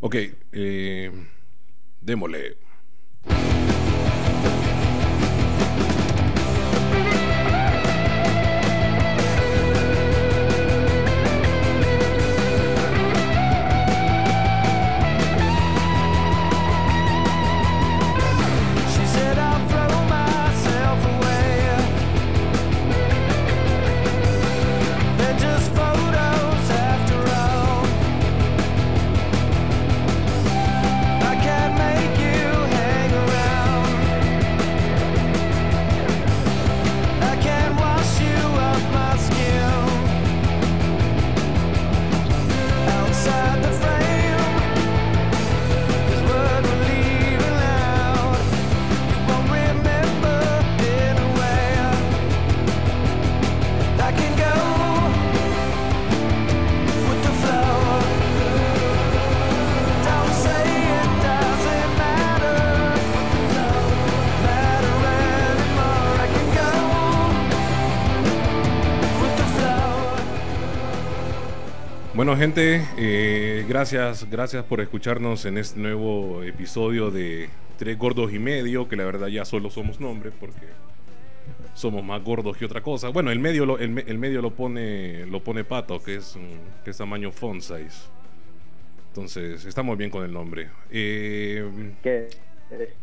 Ok, eh, démosle. Bueno, gente, eh, gracias, gracias por escucharnos en este nuevo episodio de Tres Gordos y Medio, que la verdad ya solo somos nombres porque somos más gordos que otra cosa. Bueno, el medio lo, el, me- el medio lo pone lo pone Pato, que es, que es tamaño font size. Entonces, estamos bien con el nombre. Eh, que eh,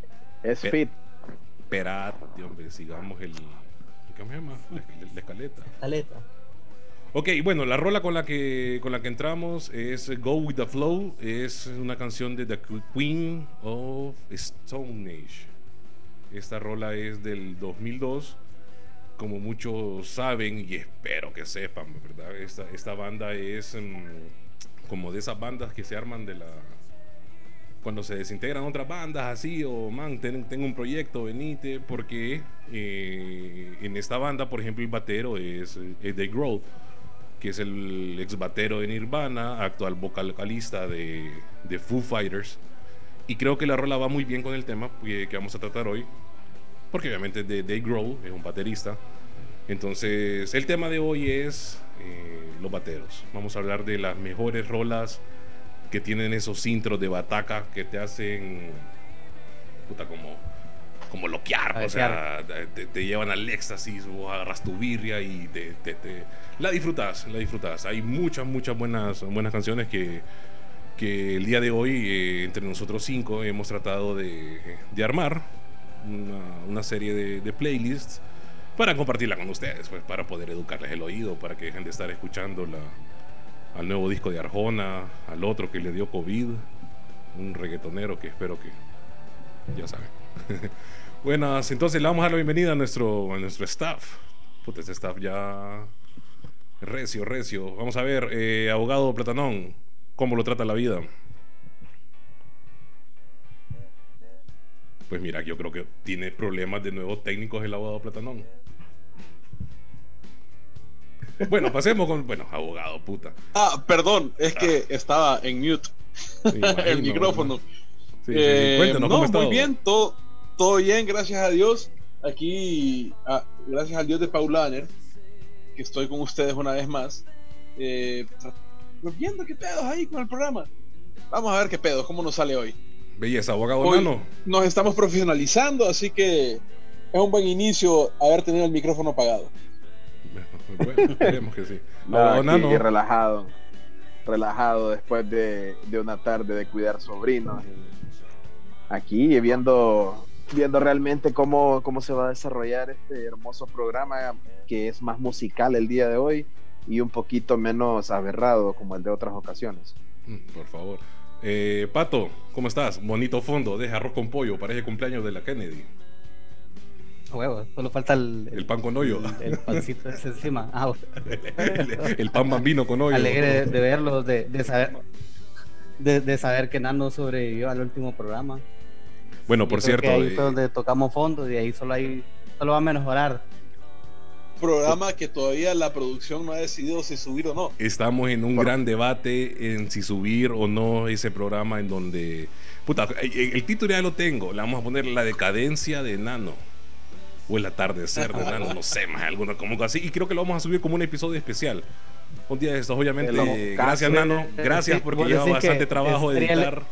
es Pe- fit. Esperate, hombre, sigamos el... ¿Cómo se llama? La, la escaleta. Caleta. Ok, bueno, la rola con la que con la que entramos es Go With The Flow. Es una canción de The Queen of Stone Age. Esta rola es del 2002. Como muchos saben y espero que sepan, ¿verdad? Esta, esta banda es mm, como de esas bandas que se arman de la... Cuando se desintegran otras bandas así, o man, ten- tengo un proyecto, venite, porque eh, en esta banda, por ejemplo, el batero es, es Dave Grohl que es el ex batero de Nirvana, actual vocalista de, de Foo Fighters. Y creo que la rola va muy bien con el tema que, vamos a tratar hoy, porque obviamente de Dave Grohl es un baterista. Entonces, el tema de hoy es eh, los bateros. Vamos a hablar de las mejores rolas que tienen esos intros de bataca que te hacen puta como como loquear, o sea, te, te llevan al éxtasis, o agarras tu birria y te, te- te- la disfrutas, la disfrutas. Hay muchas, muchas buenas, buenas canciones que, que el día de hoy, eh, entre nosotros cinco, hemos tratado de, de armar una, una serie de, de playlists para compartirla con ustedes, pues para poder educarles el oído, para que dejen de estar escuchando la, al nuevo disco de Arjona, al otro que le dio COVID, un reggaetonero que espero que ya saben. Buenas, entonces le vamos a dar la bienvenida a nuestro, a nuestro staff. Puta, este staff ya recio, recio. Vamos a ver, eh, abogado Platanón, ¿cómo lo trata la vida? Pues mira, yo creo que tiene problemas de nuevos técnicos el abogado Platanón. Bueno, pasemos con, bueno, abogado, puta. Ah, perdón, es que estaba en mute imagino, el micrófono. Sí, sí, sí. Eh, Cuéntenos, no, ¿cómo está? muy bien, todo, todo bien, gracias a Dios. Aquí, ah, gracias al Dios de Paulaner, que estoy con ustedes una vez más. Eh, pues viendo qué pedos ahí con el programa. Vamos a ver qué pedos, cómo nos sale hoy. Belleza, abogado Hoy Nano. nos estamos profesionalizando, así que es un buen inicio haber tenido el micrófono apagado. Bueno, esperemos que sí. No, Abogado aquí Nano. relajado. Relajado después de, de una tarde de cuidar sobrinos. Y Aquí viendo, viendo realmente cómo, cómo se va a desarrollar este hermoso programa que es más musical el día de hoy y un poquito menos aberrado como el de otras ocasiones. Mm, Por favor. Eh, Pato, ¿cómo estás? Bonito fondo, deja arroz con pollo, parece cumpleaños de la Kennedy. Huevo, solo falta el, El pan con hoyo. El, el pancito ese encima. Ah, el, el pan bambino con hoyo. alegre de, de verlo, de, de saber de, de saber que Nano sobrevivió al último programa. Bueno, por cierto, que ahí eh, fue donde tocamos fondo y ahí solo hay solo va a mejorar. Programa que todavía la producción no ha decidido si subir o no. estamos en un gran debate en si subir o no ese programa en donde... Puta, el, título ya lo tengo, le vamos a poner La decadencia de Nano. O el atardecer de Nano, no sé, más alguna como así. Y creo que lo vamos a subir como un episodio especial. Un día de estos, obviamente. Gracias. Nano. Gracias porque lleva bastante trabajo el- editar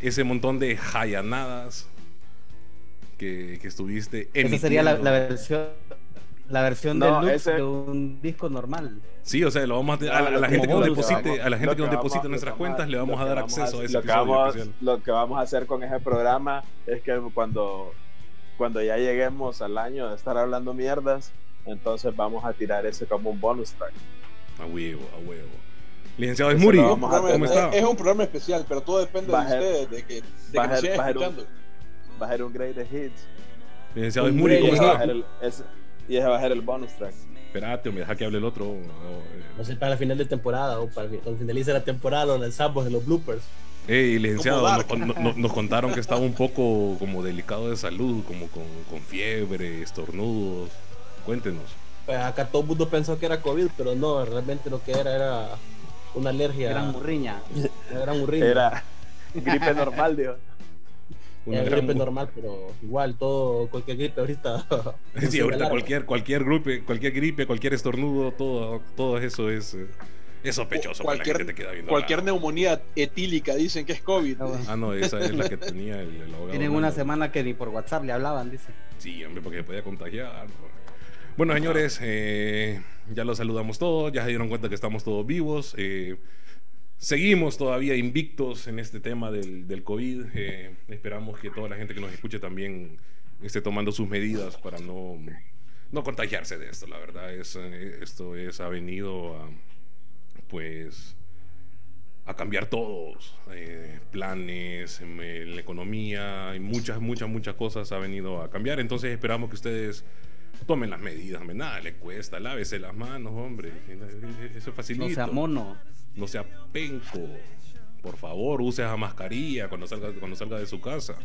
ese montón de jayanadas que, que estuviste Esa sería la, versión la versión No, deluxe ese- de un disco normal. Sí, o sea, lo vamos a, a la, a la Como gente que nos bonus, deposite, vamos- a la gente que nos en lo nuestras cuentas le vamos a dar vamos acceso a ese lo que episodio vamos- especial. Lo que vamos a hacer con ese programa es que cuando, cuando ya lleguemos al año de estar hablando mierdas, entonces vamos a tirar ese como un bonus track. A huevo, a huevo. Licenciado Esmuri, Es un programa- ¿cómo está? Es un programa especial, pero todo depende de ustedes, de que, de que nos sigan un- escuchando. Va a ser un great hits. Licenciado Un Esmuri. ¿cómo está? el- y a ser el bonus track. Espérate, me deja que hable el otro. o- eh. No sé, para el final de temporada o para que cuando finalice la temporada lo lanzamos en los bloopers. Ey, licenciado, no- no- nos contaron que estaba un poco como delicado de salud, como con, con fiebre, estornudos. Cuéntenos. Pues acá todo el mundo pensó que era COVID, pero no, realmente lo que era era una alergia. Gran murriña. una gran urina. Era gripe normal, digo. Una gran- gripe normal, pero igual, todo, cualquier gripe ahorita. Sí, ahorita cualquier, cualquier gripe, cualquier gripe, cualquier estornudo, todo, todo eso es, eh, es sospechoso. la Cualquier- gente te queda viendo Cualquier neumonía etílica dicen que es COVID. Ah. Ah, no, esa es la que tenía el, el abogado. Tienen una semana que ni por WhatsApp le hablaban, dice. Sí, hombre, porque se podía contagiar. Bueno, señores, eh, ya los saludamos todos, ya se dieron cuenta que estamos todos vivos. eh, seguimos todavía invictos en este tema del, COVID. eh, esperamos que toda la gente que nos escuche también esté tomando sus medidas para no, no contagiarse de esto. La verdad, es, eh, esto es, ha venido a, pues, a cambiar todos, planes, en la economía, y muchas, muchas, muchas cosas ha venido a cambiar. Entonces esperamos que ustedes tomen las medidas, hombre. nada le cuesta, lávese las manos, hombre. Eso es facilito. No sea mono. No sea penco. Por favor, use esa mascarilla cuando salga, cuando salga de su casa.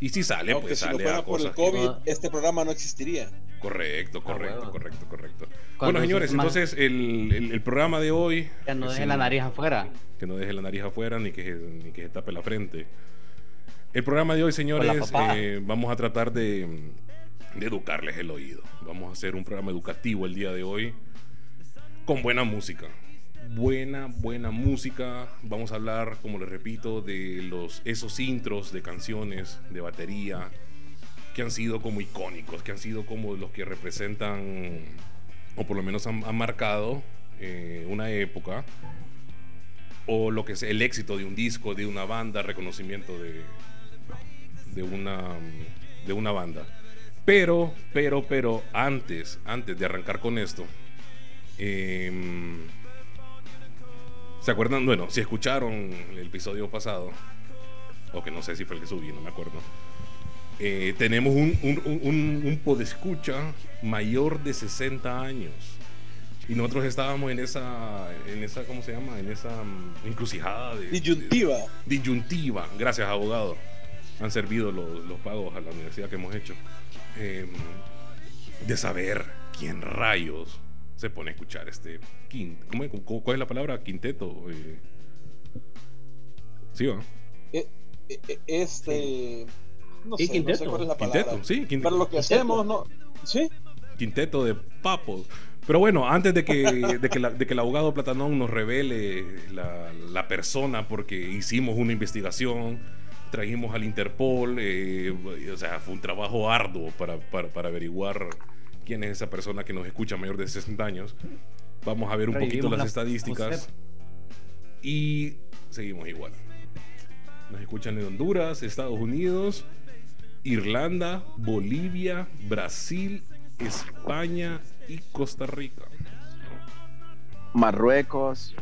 Y si sale, Aunque pues si no sale fuera a por el cosas. que- COVID, no- este programa no existiría. Correcto, correcto, huevo. correcto, correcto. Cuando Bueno, señores, se- entonces el, el- el programa de hoy. Ya no deje la nariz afuera. que no deje la nariz afuera ni que, ni que se tape la frente. El programa de hoy, señores, eh, vamos a tratar de, de educarles el oído. Vamos a hacer un programa educativo el día de hoy con buena música. Buena, buena música. Vamos a hablar, como les repito, de los, esos intros de canciones, de batería, que han sido como icónicos, que han sido como los que representan, o por lo menos han, marcado eh, una época o lo que es el éxito de un disco, de una banda, reconocimiento de, de, una, de una banda. Pero, pero, pero, antes, antes de arrancar con esto, em, ¿se acuerdan? Bueno, si escucharon el episodio pasado, o que no sé si fue el que subí, no me acuerdo. eh, tenemos un, un, un, un, un podescucha mayor de 60 años. Y nosotros estábamos en esa, en esa, ¿cómo se llama? En esa mm, encrucijada de, Disyuntiva. de- disyuntiva. Gracias, abogado. Han servido los, los pagos a la universidad que hemos hecho. Eh, de saber quién rayos se pone a escuchar este quin- ¿cómo ¿Cuál es la palabra? Quinteto. eh. Sí, ¿va? E- e- Este. No sé, no sé quinteto. cuál es la palabra. Quinteto, sí, quinteto. Pero lo que hacemos, no. ¿Sí? quinteto de papos. Pero bueno, antes de que, de que, la- de que el abogado Platanón nos revele la, la persona, porque hicimos una investigación, trajimos al Interpol, eh, o sea, fue un trabajo arduo para, para, para averiguar quién es esa persona que nos escucha mayor de 60 años. Vamos a ver un poquito las la- estadísticas y seguimos igual. Nos escuchan en Honduras, Estados Unidos, Irlanda, Bolivia, Brasil, España y Costa Rica. Marruecos.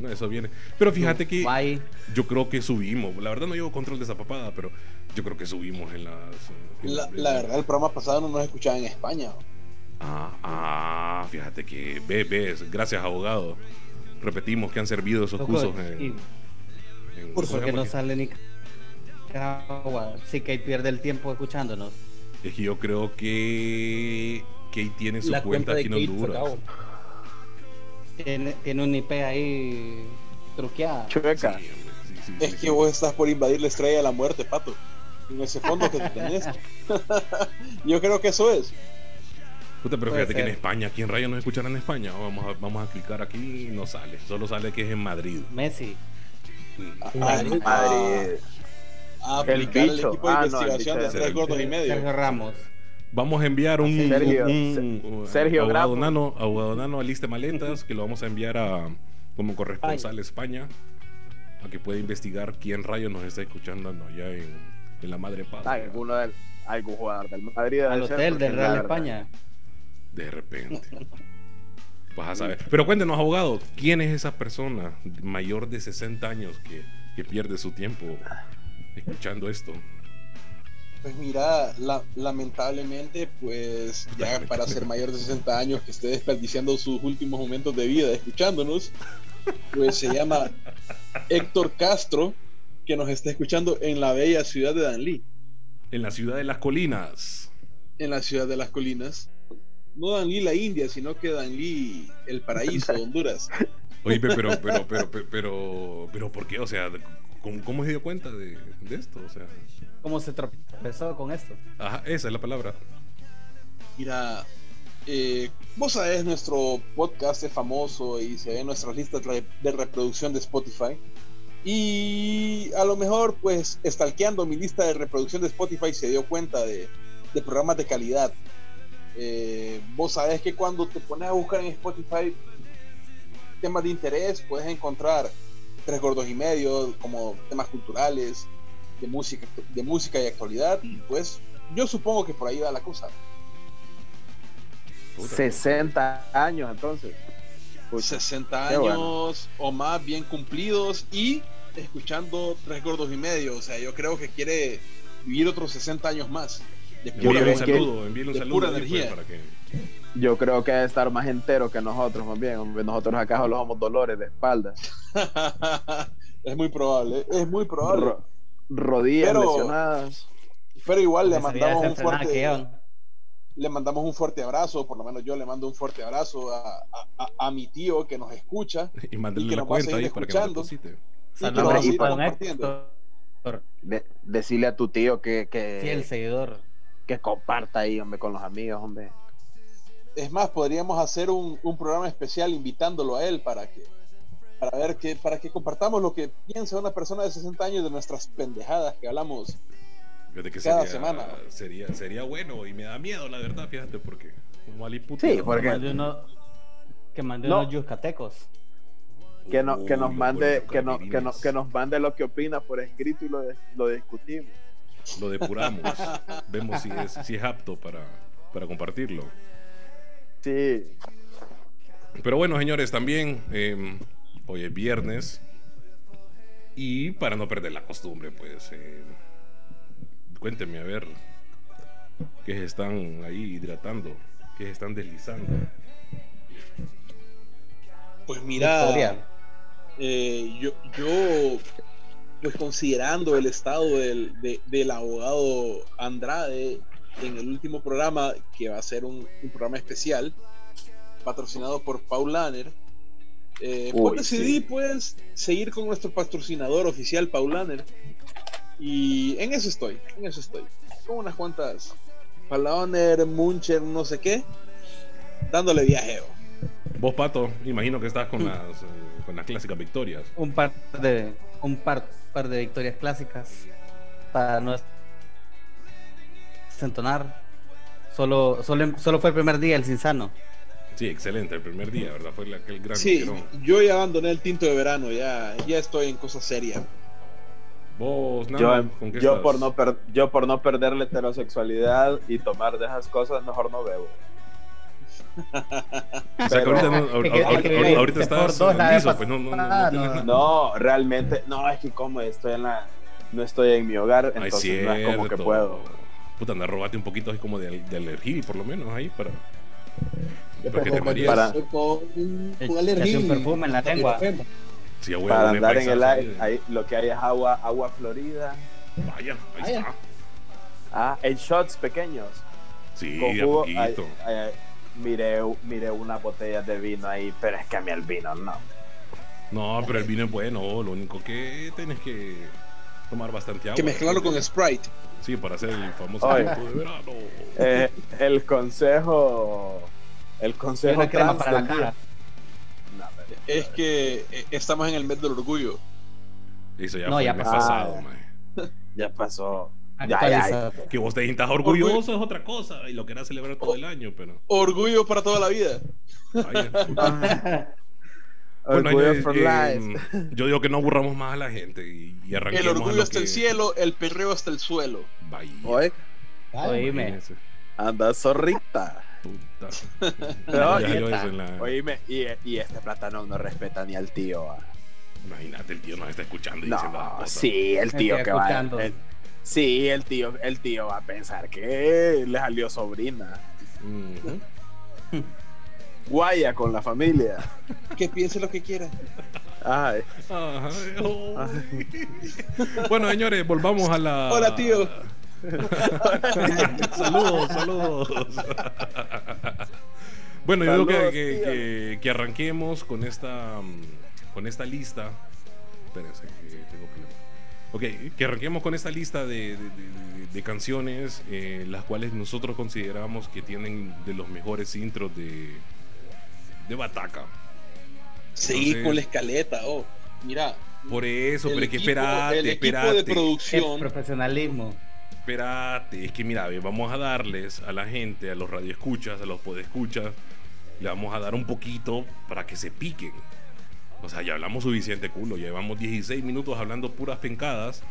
No, eso viene. Pero fíjate que Guay. yo creo que subimos. La verdad no llevo control de esa papada, pero yo creo que subimos en las. en- La, la verdad, el programa pasado no nos escuchaba en España. Ah, ah, fíjate que ve, ves, gracias abogado. Repetimos que han servido esos Loco, cursos y- en. en- Por ¿cómo se porque no sale ni Nicaragua. Sí que ahí pierde el tiempo escuchándonos. Es que yo creo que Kate tiene su la cuenta cuenta de aquí en Honduras. Tiene, tiene un IP ahí truqueada. Chueca. Sí, sí, sí, Es sí, que sí. vos estás por invadir la estrella de la muerte, pato. En ese fondo que tenés. Yo creo que eso es. Puta, pero Puede fíjate que en ser. España, ¿quién rayo nos escuchará en España? Vamos a, vamos a clicar aquí y no sale. Solo sale que es en Madrid. Messi. a, Madrid. a- Madrid. a El aplicar el, bicho. equipo de Ah, no, investigación bicho de de- tres gordos y medio. Sergio Ramos. Vamos a enviar un, Sergio- un- Se- un- Sergio abogado nano, abogado nano a liste maletas que lo vamos a enviar a como corresponsal a España a que pueda investigar quién rayo nos está escuchando no, allá en, en la madre patria. alguno del, algún jugador del Madrid. Al hotel del Real España. De repente. Vas a saber. Pero cuéntenos, abogado, ¿quién es esa persona mayor de 60 años que, que pierde su tiempo escuchando esto? Pues mira, la- lamentablemente, pues ya para ser mayor de 60 años que esté desperdiciando sus últimos momentos de vida escuchándonos, pues se llama Héctor Castro, que nos está escuchando en la bella ciudad de Danlí, En la ciudad de las colinas. en la ciudad de las colinas. No Danlí la India, sino que Danlí el paraíso, Honduras. Oye, pe- pero, pero, pero, pero, pero, pero, ¿por qué? O sea, ¿cómo, cómo se dio cuenta de, de esto? O sea, ¿Cómo se tropezó con esto? ajá, esa es la palabra. Mira, eh, vos sabés, nuestro podcast es famoso y se ve en nuestras listas de reproducción de Spotify. Y a lo mejor, pues, stalkeando mi lista de reproducción de Spotify, se dio cuenta de, de programas de calidad. Eh, vos sabés que cuando te pones a buscar en Spotify temas de interés, puedes encontrar tres gordos y medio, como temas culturales, de música, de música y actualidad. Y pues, yo supongo que por ahí va la cosa. Puta. 60 años entonces. Pucha, 60 Qué años bueno. o más bien cumplidos y escuchando tres gordos y medio. O sea, yo creo que quiere vivir otros 60 años más. De pura, un que- saludo, envíale un de saludo pura pues, energía. para que Yo creo que debe estar más entero que nosotros, más bien. Nosotros acá solo somos dolores de espalda. es muy probable, es muy probable. Ro- rodillas Pero- lesionadas. Pero igual le mandamos un fuerte, le mandamos un fuerte abrazo, por lo menos yo le mando un fuerte abrazo a, a- a- a mi tío que nos escucha. y mándale Y que la nos va a cuenta ahí seguir para que nos escuchando. Saludos y De- decirle a tu tío que, que, fiel seguidor. que comparta ahí, hombre, con los amigos, hombre. Es más, podríamos hacer un, un programa especial invitándolo a él para que para ver que para que compartamos lo que piensa una persona de 60 años de nuestras pendejadas que hablamos. Fíjate que Cada sería, semana. Sería, sería bueno y me da miedo, la verdad, fíjate, porque aliputo. Sí, porque- Que mande uno- que mande No. unos yuscatecos. Que, no, que nos mande, que, no, que, no- caipirinhas. que nos mande lo que opina por escrito y lo, de- lo discutimos. Lo depuramos. Vemos si es, si es apto para, para compartirlo. Sí. Pero bueno, señores, también eh, hoy es viernes. Y para no perder la costumbre, pues eh, cuéntenme a ver qué se están ahí hidratando, qué se están deslizando. Pues mira, Victoria. eh, yo, yo, pues considerando el estado del, de- del abogado Andrade en el último programa, que va a ser un, un programa especial, patrocinado por Paul Lanner, eh, Uy, pues decidí sí. pues seguir con nuestro patrocinador oficial, Paul Lanner, y en eso estoy, en eso estoy, con unas cuantas Paulaner, Muncher, no sé qué, dándole viajeo. Vos, Pato, imagino que estás con las, eh, con las clásicas victorias. Un par de un par, par de victorias clásicas para no entonar. Solo, solo, solo fue el primer día el Cinsano. Sí, excelente, el primer día, ¿verdad? Fue la- aquel gran Sí, yo ya abandoné el tinto de verano, ya, ya estoy en cosas serias. Vos, Yo, Nano, ¿con qué yo, estás? por no per- yo por no perder la heterosexualidad y tomar de esas cosas, mejor no bebo. O sea, que ahorita, no- ahorita estás liso, pues no, no, no, no no. No, realmente, no, es que como estoy en la, no estoy en mi hogar, Ay, entonces no es como que puedo. Puta, anda, robate un poquito así como de, de alergil, por lo menos, ahí, para... para te un perfume en la lengua. Sí, a Para andar en el aire, ahí. lo que hay es agua, agua florida. Vaya, ahí Vaya. está. Ah, en shots pequeños. Sí, con a jugo, poquito. ay, ay, miré, miré una botella de vino ahí, pero es que a mí el vino no. No, pero el vino es bueno, lo único que tienes que tomar bastante agua. Que mezclarlo con Sprite. Sí, para hacer el famoso de verano. Eh, el consejo. El consejo. una crema trans para la cara. Es que eh, estamos en el mes del orgullo. Eso ya No, fue ya el mes pasó. pasado, Ah. mae. Ya pasó. Ya, ya. Que vos te sientas orgulloso es otra cosa y lo querás celebrar todo el año, pero. Orgullo para toda la vida. Bueno, Orgullo yo, for eh, life. yo digo que no aburramos más a la gente y, y arranquemos El orgullo lo hasta que- el cielo, el perreo hasta el suelo. Vaya, Oye, Oíme. anda zorrita. Puta. Pero, Ya y, yo eso en la- oíme, y, y este plátano no respeta ni al tío. ah. Imagínate, el tío nos está escuchando y diciendo las No, cosas. sí, el tío estoy que va. el- sí, el tío, el tío va a pensar que le salió sobrina. Guaya con la familia. Que piense lo que quiera. Ay, bueno, señores, volvamos a la. Hola, tío. saludos, saludos. bueno, yo creo Saludos, que, que- tío. que- que arranquemos con esta con esta lista. Espérense, que tengo problema. Ok, que arranquemos con esta lista de, de- de- de canciones eh, las cuales nosotros consideramos que tienen de los mejores intros de, de Bataca. Seguir Entonces- con la escaleta. Oh, mira. Por eso, pero es que espérate, el equipo de El producción. profesionalismo. Espérate, es que mira, ve, vamos a darles a la gente, a los radioescuchas, a los podescuchas, le vamos a dar un poquito para que se piquen. O sea, ya hablamos suficiente culo, ya llevamos 16 minutos hablando puras pencadas.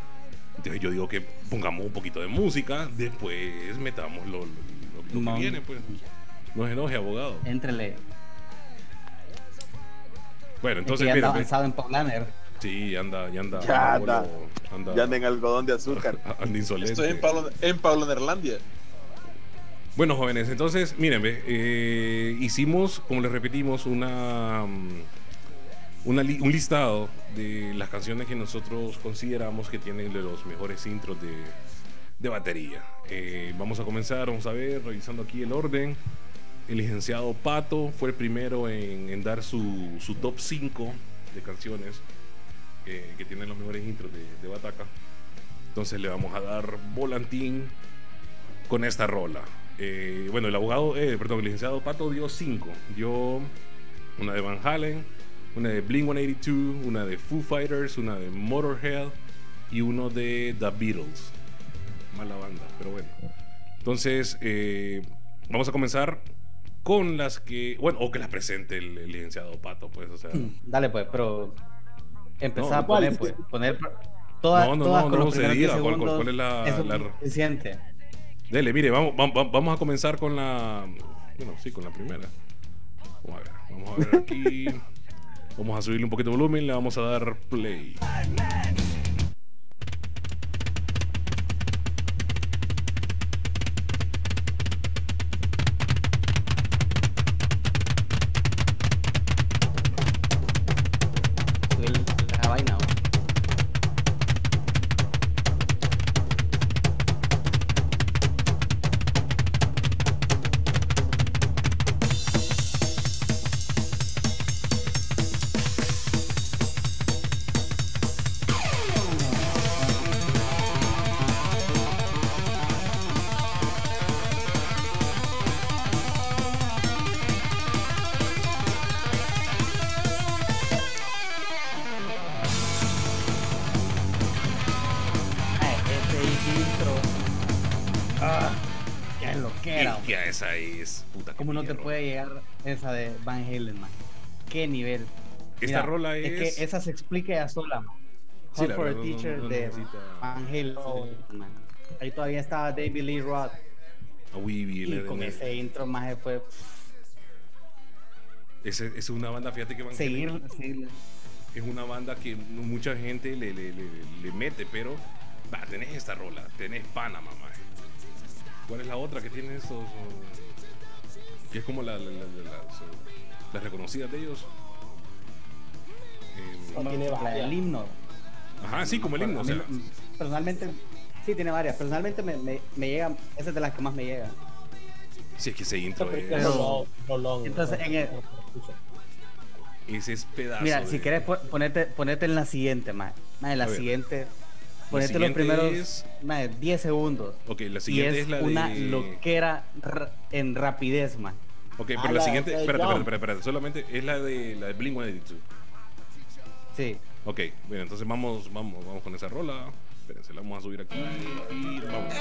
Entonces yo digo que pongamos un poquito de música, después metamos lo, lo- lo- lo que No. viene, pues. No se enoje, abogado. Entrele. Bueno, Entonces, ya anda mira, ve, avanzado en Paulaner. Sí, anda, ya anda. Ya anda, anda. anda, ya anda en algodón de azúcar. anda insolente. Estoy en Pablo, en Pablo Nerlandia. Bueno, jóvenes, entonces, miren, eh, hicimos, como les repetimos, una, mm, una li- un listado de las canciones que nosotros consideramos que tienen de los mejores intros de, de batería. Eh, vamos a comenzar, vamos a ver, revisando aquí el orden. El licenciado Pato fue el primero en, en dar su, su top 5 de canciones eh, que tienen los mejores intros de, de Bataca. Entonces le vamos a dar volantín con esta rola. Eh, bueno, el abogado, eh, perdón, el licenciado Pato dio cinco. Dio una de Van Halen, una de Blink 182, una de Foo Fighters, una de Motorhead y uno de The Beatles. Mala banda, pero bueno. Entonces, eh, vamos a comenzar con las que, bueno, o que las presente el, el licenciado Pato, pues, o sea. Dale, pues, pero. Empezar No, a poner, pues. Poner todas, No, no, todas no, con no los se primeros diga 10 cuál- es la- es la- suficiente. Dele, mire, vamos, vamos, vamos a comenzar con la. Bueno, sí, con la primera. Vamos a ver, vamos a ver aquí. Vamos a subirle un poquito de volumen, le vamos a dar play. Te perro. puede llegar esa de Van Halen, man? ¿Qué nivel? Esta Mira, rola es. que esa se explica ya sola, man. Sí, Hot for a verdad, no- Teacher no de necesita- Van Halen. man. Ahí todavía estaba David Lee Roth. a Weeby, Y con ese intro más fue ese- es una banda, fíjate que Van seguir. Halen es una banda que mucha gente le, le, le, le mete, pero. Va, tenés esta rola, tenés Panamá. ¿Cuál es la otra que tiene estos? oh, Que es como la, la, la- la- las, reconocidas de ellos. Eh, No tiene La varias. del himno. Ajá, sí, como el himno. O sea, personalmente, sí tiene varias. Personalmente me, me, me llega, esa es de las que más me llega. si es que ese intro es, es rolón, rolón, Entonces, ¿no? en el- ese es pedazo. Mira, de- si quieres po- ponerte, ponerte en la siguiente, más. en la ver. siguiente Ponete los primeros es- mae, 10 segundos. Ok, la Y siguiente es, es, la una de. loquera ra- en rapidez, man. Ok, pero la la siguiente. Espérate, espérate, espérate, espérate, Solamente es la de la de Blink 182. Sí. Ok, bueno, entonces vamos, vamos, vamos con esa rola. Espérense, la vamos a subir aquí. Y vamos.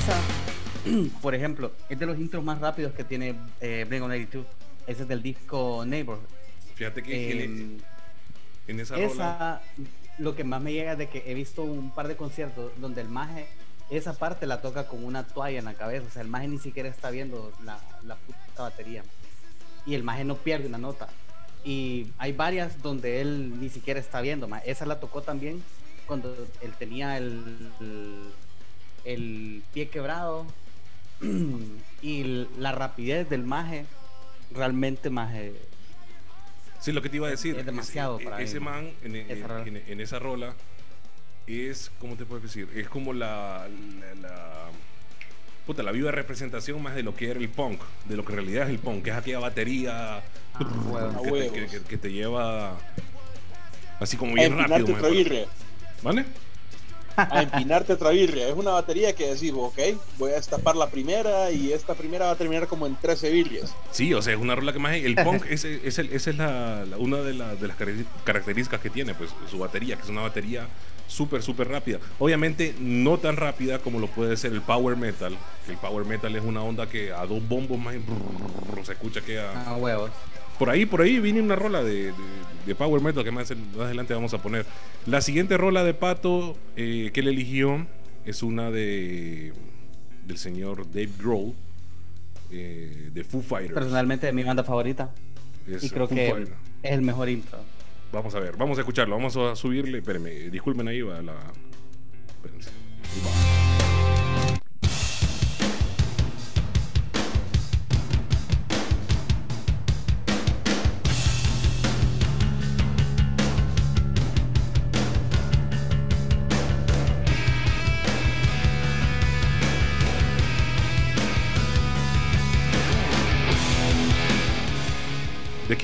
Esa, por ejemplo, es de los intros más rápidos que tiene eh, Blink-182. Ese es del disco Neighborhood. Fíjate que que Em, le- en esa, rola. esa, lo que más me llega es de que he visto un par de conciertos donde el maje, esa parte la toca con una toalla en la cabeza. O sea, el maje ni siquiera está viendo la, la puta batería. Y el maje no pierde una nota. Y hay varias donde él ni siquiera está viendo. Esa la tocó también cuando él tenía el, el, el pie quebrado. y la rapidez del maje, realmente maje. Sí, lo que te iba a decir. Es demasiado ese, para ese mí, man en, en- esa rola. en- en esa rola es, ¿cómo te puedo decir? Es como la, la, la- puta, la viva representación más de lo que era el punk, de lo que en realidad es el punk, que es aquella batería huevo. que, te, huevos. que- que- que te lleva así como bien rápido. ¿Vale? A empinarte otra birria. Es una batería que decimos, ok, voy a destapar la primera y esta primera va a terminar como en 13 birrias. Sí, o sea, es una rola que más el punk es, es, el- esa es la, la- una de, la- de las características que tiene, pues su batería, que es una batería súper, súper rápida. Obviamente no tan rápida como lo puede ser el power metal, el power metal es una onda que a dos bombos más se escucha que a, Ah, huevos. Por ahí, por ahí viene una rola de, de- de Power Metal que más, más adelante vamos a poner. La siguiente rola de Pato eh, que él eligió es una de del señor Dave Grohl eh, de Foo Fighters. Personalmente es mi banda favorita. Es y creo Foo que es el mejor intro. Vamos a ver, vamos a escucharlo, vamos a subirle. Espérenme, disculpen ahí va la. Espérense.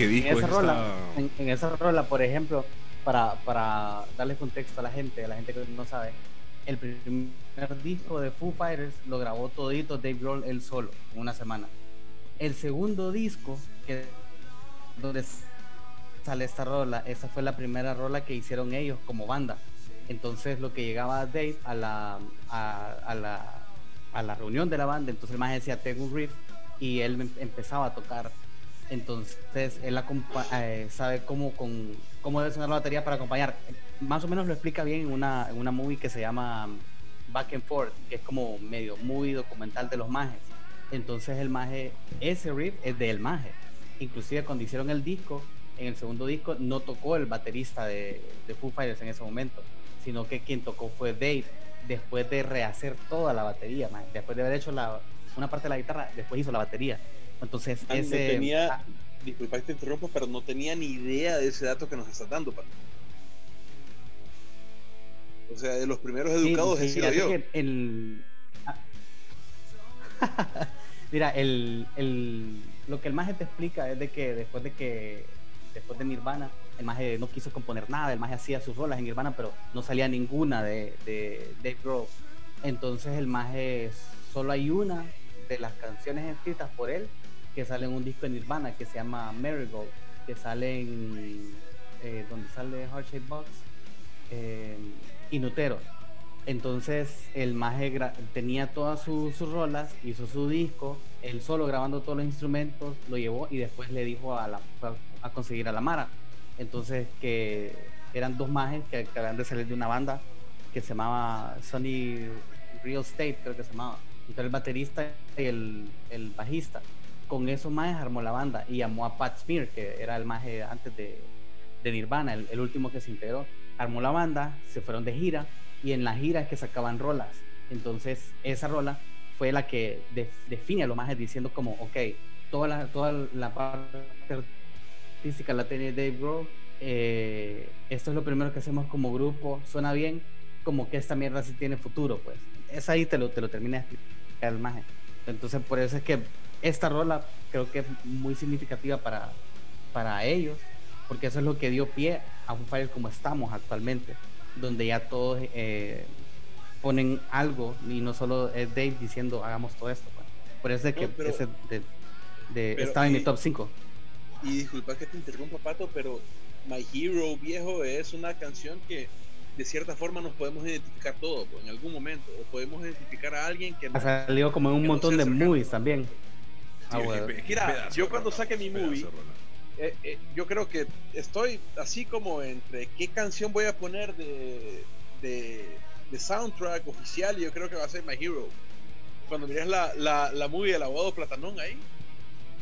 ¿De qué En esa, esta? rola, en, en esa rola, por ejemplo, para, para darle contexto a la gente, a la gente que no sabe, el primer disco de Foo Fighters lo grabó todito Dave Grohl él solo, en una semana. El segundo disco, que donde sale esta rola, esa fue la primera rola que hicieron ellos como banda. Entonces lo que llegaba Dave a la, a, a la, a la reunión de la banda, entonces el más decía, tengo un riff, y él em- empezaba a tocar. Entonces él eh, sabe cómo, con, cómo debe sonar la batería para acompañar. Más o menos lo explica bien en una, en una movie que se llama Back and Forth, que es como medio movie documental de los majes. Entonces el maje, ese riff es del maje. Inclusive cuando hicieron el disco, en el segundo disco no tocó el baterista de, de Foo Fighters en ese momento, sino que quien tocó fue Dave, después de rehacer toda la batería, después de haber hecho la, una parte de la guitarra, después hizo la batería. Entonces Man, no ese... tenía- ah, Disculpa que te interrumpo, pero no tenía ni idea de ese dato que nos estás dando, Pato. O sea, de los primeros Sí, educados he sido fíjate yo. el- ah. Mira, el, el- lo que el maje te explica es de que después de que después de Nirvana, el maje no quiso componer nada, el maje hacía sus rolas en Nirvana, pero no salía ninguna de, de Dave Grohl. Entonces el maje solo hay una de las canciones escritas por él que sale en un disco de Nirvana que se llama Marigold, que sale en eh, donde sale Heart Shaped Box eh, Inutero. Entonces el maje tenía todas sus, sus rolas, hizo su disco, él solo grabando todos los instrumentos, lo llevó y después le dijo a, la, a conseguir a la Mara. Entonces que eran dos majes que acaban de salir de una banda que se llamaba Sony Real Estate, creo que se llamaba. Entonces el baterista y el bajista. Con esos majes armó la banda y llamó a Pat Smear, que era el maje antes de, de Nirvana, el, último que se integró. Armó la banda, se fueron de gira y en la gira es que sacaban rolas. Entonces esa rola fue la que de- define a los majes diciendo como, ok, toda la, toda la parte artística la tiene Dave Grohl. eh, esto es lo primero que hacemos como grupo, suena bien, como que esta mierda sí tiene futuro, pues. Es ahí te lo, te lo termina el maje. Entonces, por eso es que esta rola creo que es muy significativa para, para ellos, porque eso es lo que dio pie a Foo Fighters como estamos actualmente, donde ya todos eh, ponen algo y no solo es Dave diciendo hagamos todo esto. pues. Por eso es que No, pero- ese de- de- pero estaba en mi y- top 5. Y disculpa que te interrumpa, Pato, pero My Hero Viejo es una canción que de cierta forma nos podemos identificar todos pues, en algún momento. O podemos identificar a alguien que Ha salido como en un no montón de movies también. Ah, bueno. qué pe- qué Mira, pedazo yo cuando saque mi pedazo movie, eh, eh, yo creo que estoy así como entre qué canción voy a poner de, de, de soundtrack oficial y yo creo que va a ser My Hero. Cuando mires la, la, la movie del abogado Platanón ahí,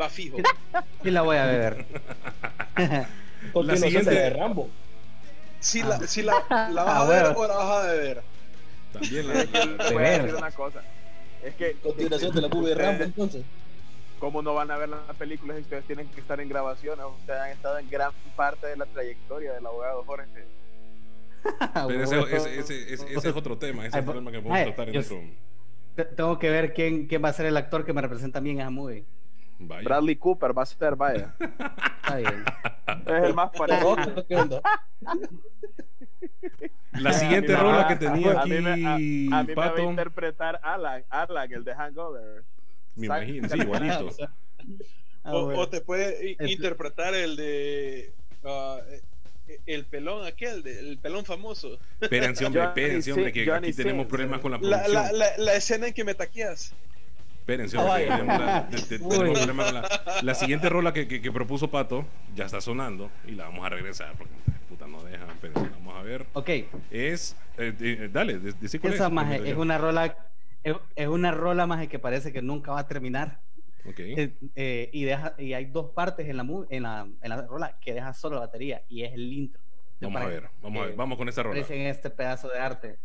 va fijo. Y la voy a ver. Continuación siguiente- de Rambo. Si Ah. la, si la, la vas Ah, a ver bueno. o la vas a ver. También la, la- voy a decir ver. una cosa. Es que Continuación de la movie de Rambo, entonces. ¿Cómo no van a ver las películas si ustedes tienen que estar en grabaciones? Ustedes han estado en gran parte de la trayectoria del abogado Jorge. Pero ese, ese- ese- es otro tema, ese es el problema que podemos ay, tratar en otro. Te- Tengo que ver quién, quién va a ser el actor que me representa bien en esa movie. Vaya. Bradley Cooper va a ser, vaya. Está bien. Es el más parecido. No, ¿qué onda? La siguiente A mí rola que tenía a mí me- a- aquí, A mí me va a interpretar Alan, Alan, el de Hangover. Me imagino, sí, igualito. Ah, o, bueno. o te puede Este- interpretar el de. ah, eh, el pelón aquel, de- el pelón famoso. Espérense, hombre, espérense, hombre, que Johnny aquí tenemos Sins. problemas con la La, producción. la, la, la escena en que me taqueas. Espérense, Ah, hombre, que vaya. tenemos, la, tenemos problemas con la, la siguiente rola que, que- que propuso Pato ya está sonando y la vamos a regresar porque puta no dejan, espérense, vamos a ver. Ok, Es, eh, eh, dale, de- decí cuál esa es. maje es una rola, es, es una rola maje que parece que nunca va a terminar. Ok. Eh, eh, y deja y hay dos partes en la, en la en la rola que deja solo la batería y es el intro. Vamos a ver, vamos a ver, vamos con esta rola. Aprecien este pedazo de arte.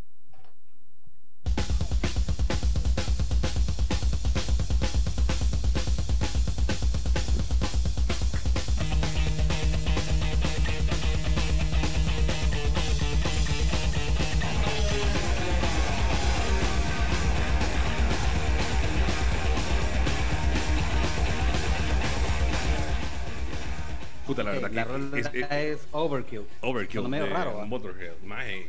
Puta, la Eh, verdad la que es, es, es- Overkill. Overkill medio de raro, ¿va? Motorhead. Maje,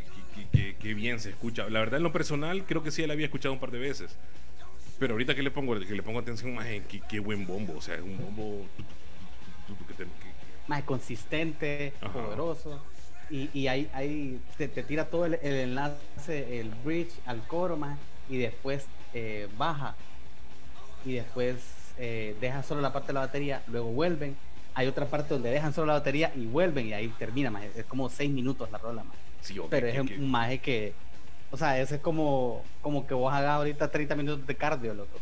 qué, bien se escucha. La verdad, en lo personal, creo que sí la había escuchado un par de veces. Pero ahorita que le pongo, que le pongo atención, maje, qué, qué buen bombo. O sea, es un bombo más consistente, Ajá. poderoso. Y, y ahí, ahí te, te tira todo el, el enlace, el bridge al coro más, y después eh, baja. Y después eh, deja solo la parte de la batería, luego vuelven. Hay otra parte donde dejan solo la batería y vuelven, y ahí termina más. Es como seis minutos la rola más. sí, ok, Pero es que- un maje que. O sea, ese es como, como que vos hagas ahorita 30 minutos de cardio, loco.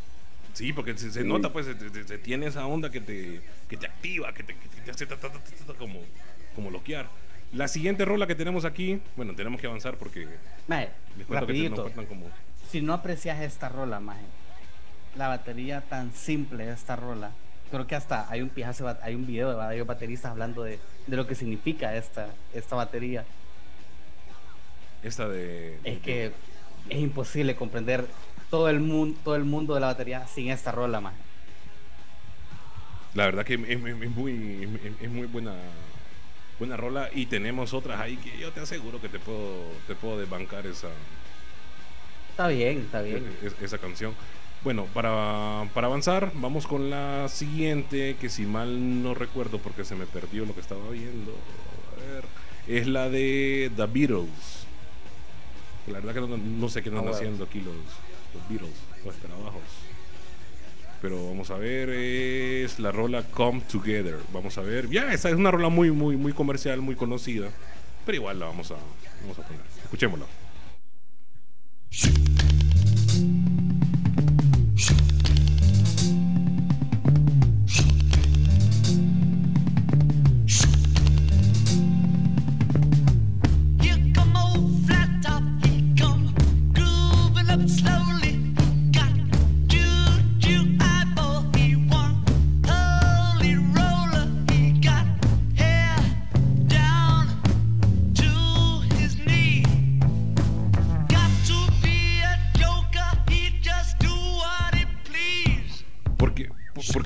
Sí, porque se, se nota, pues, se, se- se tiene esa onda que te, que te activa, que te, que te hace ta, ta, ta, como, como loquear. La siguiente rola que tenemos aquí, bueno, tenemos que avanzar porque Maje, les cuento que te- rapidito. faltan como... si no aprecias esta rola, maje, la batería tan simple de esta rola, creo que hasta hay un pijazo, hay un video de varios bateristas hablando de, de lo que significa esta, esta batería. Esta de... Es que es imposible comprender todo el mundo, todo el mundo de la batería sin esta rola, maje. La verdad que es, es- es muy, es, es muy buena buena rola y tenemos otras ahí que yo te aseguro que te puedo te puedo desbancar esa Está bien, está bien. es- esa canción. Bueno, para, para avanzar, vamos con la siguiente, que si mal no recuerdo porque se me perdió lo que estaba viendo. A ver, es la de The Beatles. La verdad que no, no sé qué bueno. haciendo aquí los, los Beatles, los escarabajos. Pero vamos a ver, es la rola Come Together. Vamos a ver. Ya, esa es una rola muy, muy, muy comercial, muy conocida. Pero igual la vamos a, vamos a poner. Escuchémosla.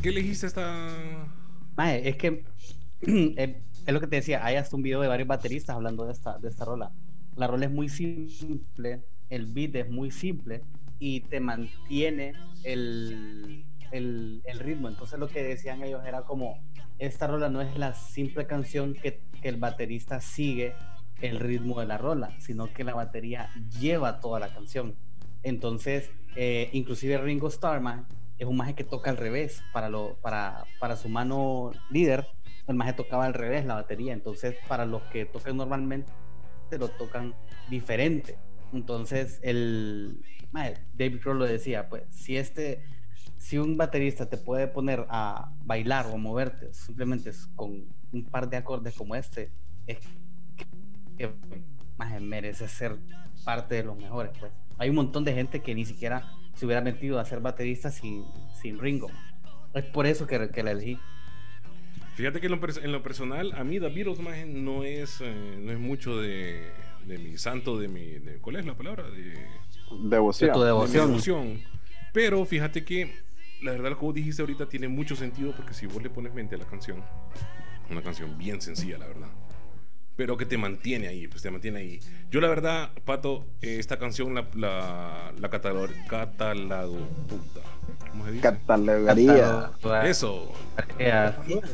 Elegiste esta? Mae, es que es, es lo que te decía, hay hasta un video de varios bateristas hablando de esta, de esta rola. La rola es muy simple, el beat es muy simple y te mantiene el, el, el ritmo. Entonces lo que decían ellos era como, esta rola no es la simple canción que, que el baterista sigue el ritmo de la rola, sino que la batería lleva toda la canción. Entonces, eh, inclusive Ringo Starr, mae, es un maje que toca al revés para, lo, para, para su mano líder el maje tocaba al revés la batería, entonces para los que tocan normalmente lo tocan diferente. Entonces el maje, David Grohl lo decía, pues si este si un baterista te puede poner a bailar o moverte simplemente con un par de acordes como este, es que, maje, merece ser parte de los mejores, pues. Hay un montón de gente que ni siquiera se hubiera metido a ser baterista sin, sin Ringo. Es por eso que, que la elegí. Fíjate que en lo, en lo personal, a mí The Beatles maje, no es, eh, no es mucho de, de mi santo, de mi. de- ¿Cuál es la palabra? De, de Devoción. De tu devoción. devoción. Pero fíjate que la verdad, lo que vos dijiste ahorita tiene mucho sentido porque si vos le pones mente a la canción, una canción bien sencilla, la verdad. Pero que te mantiene ahí, pues te mantiene ahí. Yo la verdad, Pato, eh, esta canción la, la, la catalog, catalado, puta. ¿Cómo se dice? Catalogaría. Eso.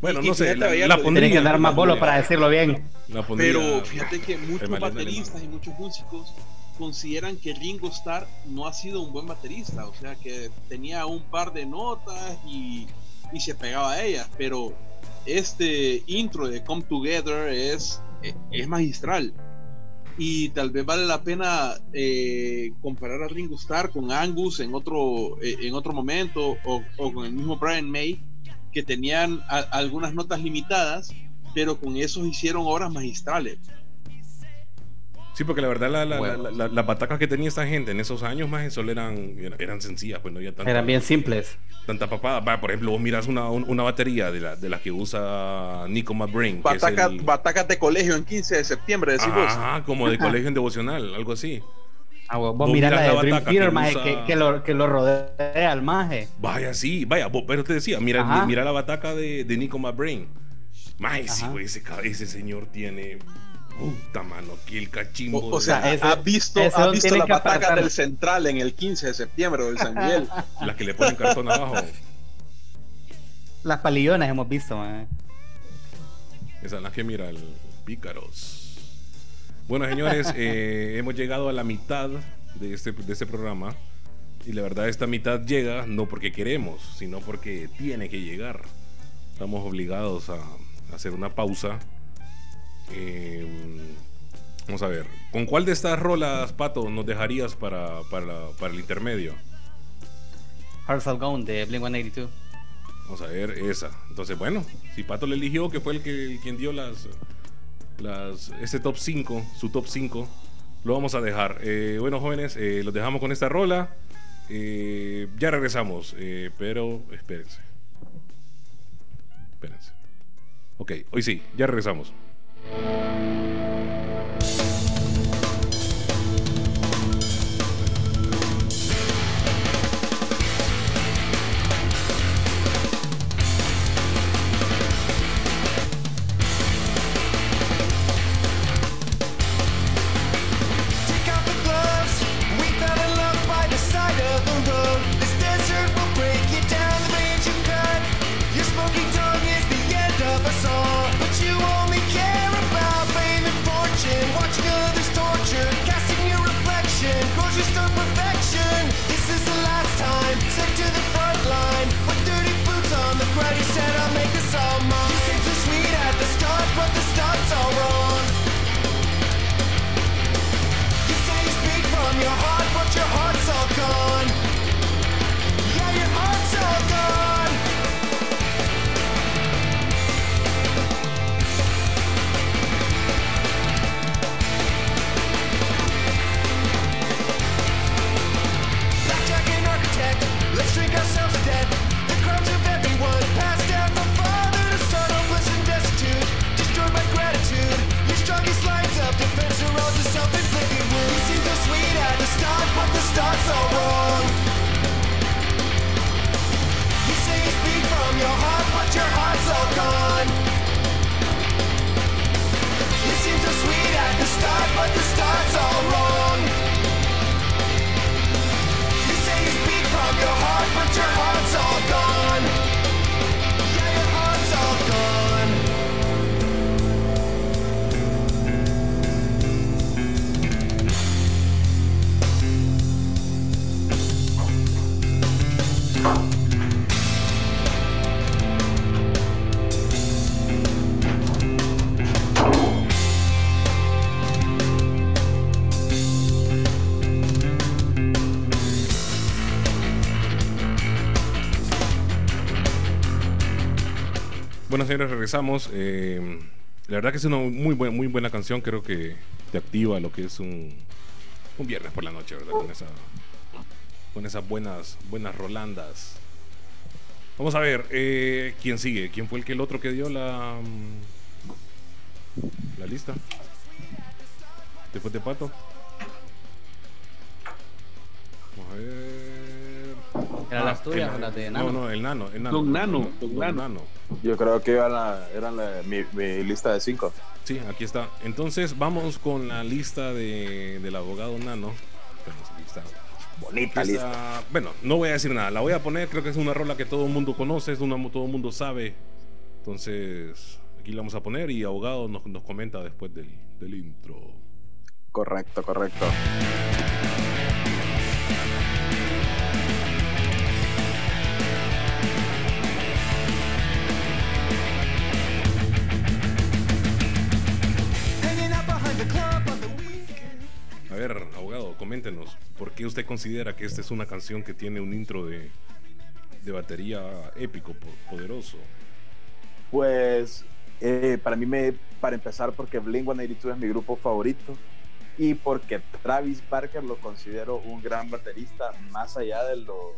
Bueno, no sé, fíjate, la, la pondría. Tienen que dar más bolos para decirlo bien. la pondría Pero fíjate que muchos bateristas y muchos músicos consideran que Ringo Starr no ha sido un buen baterista, o sea que tenía un par de notas y, y se pegaba a ellas, pero este intro de Come Together es, es magistral y tal vez vale la pena eh, comparar a Ringo Starr con Angus en otro, eh, en otro momento o, o con el mismo Brian May que tenían a- algunas notas limitadas pero con esos hicieron obras magistrales. Sí, porque la verdad, la, la, Bueno. la- la- las batacas que tenía esta gente en esos años más solo eran, eran sencillas, pues no había tanta, Eran bien simples. tanta papada. Va, por ejemplo, vos miras una, un- una batería de, la, de las que usa Nico McBrain. que es Bataca, el- Batacas de colegio en 15 de septiembre, decís vos. Ajá, como de colegio en devocional, algo así. Ah, vos, Vos mirás la la de Dream Theater, que maje, usa- que, que lo, que lo rodea al maje. Vaya, sí, vaya, vos- pero te decía, mira, Ajá. mira la bataca de, de Nico McBrain. Mae, sí, güey, ese, ese señor tiene. Puta mano, que el cachimbo. O, o sea, O sea, ese- has visto, don visto las batacas apartar. del central en el 15 de septiembre del San Miguel. las que le ponen cartón abajo. Las palillonas hemos visto, maje. Esa es la que mira el pícaros. Bueno, señores, eh, hemos llegado a la mitad de este, de este programa. Y la verdad, esta mitad llega no porque queremos, sino porque tiene que llegar. Estamos obligados a hacer una pausa. Eh, vamos a ver, ¿con cuál de estas rolas, Pato, nos dejarías para, para, para el intermedio? Hearts All Gone de Blink 182. Vamos a ver esa. Entonces, bueno, si Pato le eligió, que fue el que el quien dio las, las ese top 5, su top 5, lo vamos a dejar. Eh, bueno, jóvenes, eh, los dejamos con esta rola. Eh, ya regresamos, pero espérense. Espérense. Ok, hoy sí, ya regresamos. Take señores, regresamos. Eh, la verdad que es una muy buena, muy buena canción. Creo que te activa lo que es un, un viernes por la noche, ¿verdad? Con, esa, con esas buenas, buenas rolandas. Vamos a ver, eh, ¿quién sigue? ¿Quién fue el que el otro que dio la, la lista? Después de Pato. Vamos a ver. ¿Eran las tuyas el- o las de No, Nano? no, el nano. El nano Don Nano, Don Nano. Yo creo que iba la, eran la- mi, mi lista de cinco. Sí, aquí está. Entonces vamos con la lista de, del abogado Nano. Está. Bonita lista. bueno, no voy a decir nada. La voy a poner. Creo que es una rola que todo el mundo conoce, es una todo el mundo sabe. Entonces aquí la vamos a poner y abogado nos, nos comenta después del, del intro. Correcto, correcto. Ver, abogado, coméntenos. ¿Por qué usted considera que esta es una canción que tiene un intro de, de batería épico, po- poderoso? Pues eh, para mí, me, para empezar, porque Blink 182 es mi grupo favorito y porque Travis Barker lo considero un gran baterista, más allá de lo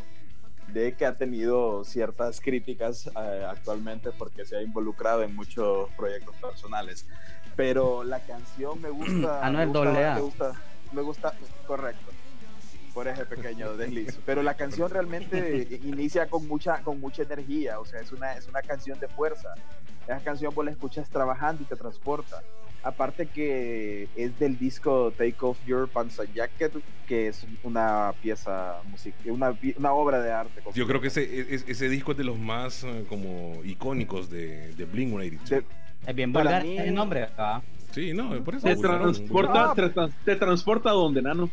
de que ha tenido ciertas críticas eh, actualmente porque se ha involucrado en muchos proyectos personales. Pero la canción me gusta. Anuel me gusta- doble A. Me gusta, me gusta, correcto. Por ese pequeño desliz. Pero la canción realmente inicia con mucha, con mucha energía. O sea, es una, es una canción de fuerza. Esa canción vos la escuchas trabajando y te transporta. Aparte que es del disco Take Off Your Pants and Jacket, que es una pieza musical, una, una obra de arte. Yo creo que ese, es- ese disco es de los más eh, como icónicos de, de Blink 182. De- Es bien vulgar mí- el nombre. ¿ah? Sí, no, por eso. Te transporta, vulgarón. te, trans- te transporta a donde, Nano.